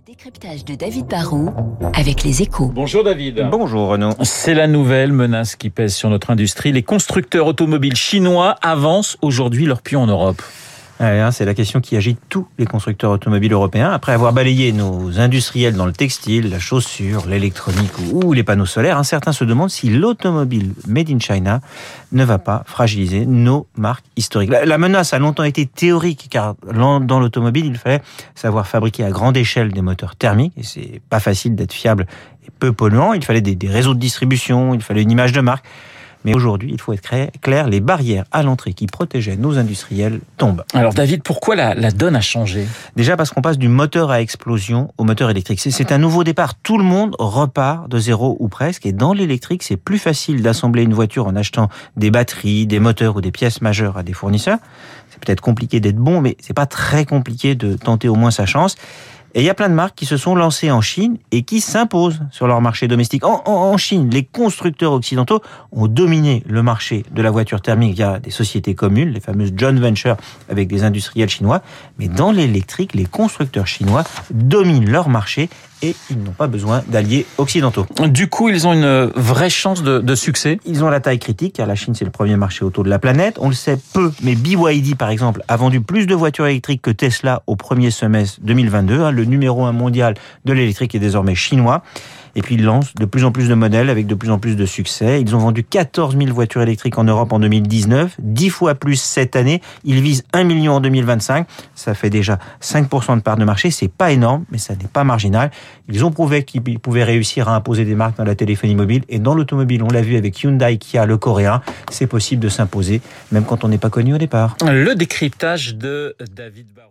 Le décryptage de David Barrault avec les échos. Bonjour David. Bonjour Renaud. C'est la nouvelle menace qui pèse sur notre industrie. Les constructeurs automobiles chinois avancent aujourd'hui leur pion en Europe. Hein, c'est la question qui agite tous les constructeurs automobiles européens. Après avoir balayé nos industriels dans le textile, la chaussure, l'électronique ou les panneaux solaires, hein, certains se demandent si l'automobile made in China ne va pas fragiliser nos marques historiques. La menace a longtemps été théorique, car dans l'automobile, il fallait savoir fabriquer à grande échelle des moteurs thermiques, et c'est pas facile d'être fiable et peu polluant. Il fallait des réseaux de distribution, il fallait une image de marque. Mais aujourd'hui, il faut être clair, les barrières à l'entrée qui protégeaient nos industriels tombent. Alors David, pourquoi la, la donne a changé? Déjà parce qu'on passe du moteur à explosion au moteur électrique. C'est un nouveau départ. Tout le monde repart de zéro ou presque. Et dans l'électrique, c'est plus facile d'assembler une voiture en achetant des batteries, des moteurs ou des pièces majeures à des fournisseurs. C'est peut-être compliqué d'être bon, mais c'est pas très compliqué de tenter au moins sa chance. Et il y a plein de marques qui se sont lancées en Chine et qui s'imposent sur leur marché domestique. En, Chine, les constructeurs occidentaux ont dominé le marché de la voiture thermique via des sociétés communes, les fameuses joint ventures avec des industriels chinois. Mais dans l'électrique, les constructeurs chinois dominent leur marché et ils n'ont pas besoin d'alliés occidentaux. Du coup, ils ont une vraie chance de, succès Ils ont la taille critique, car la Chine, c'est le premier marché auto de la planète. On le sait peu, mais BYD, par exemple, a vendu plus de voitures électriques que Tesla au premier semestre 2022. Hein. Le numéro un mondial de l'électrique est désormais chinois. Et puis ils lancent de plus en plus de modèles avec de plus en plus de succès. Ils ont vendu 14 000 voitures électriques en Europe en 2019, 10 fois plus cette année. Ils visent 1 million en 2025. Ça fait déjà 5% de part de marché. C'est pas énorme, mais ça n'est pas marginal. Ils ont prouvé qu'ils pouvaient réussir à imposer des marques dans la téléphonie mobile et dans l'automobile. On l'a vu avec Hyundai, Kia, le coréen. C'est possible de s'imposer, même quand on n'est pas connu au départ. Le décryptage de David Barrault.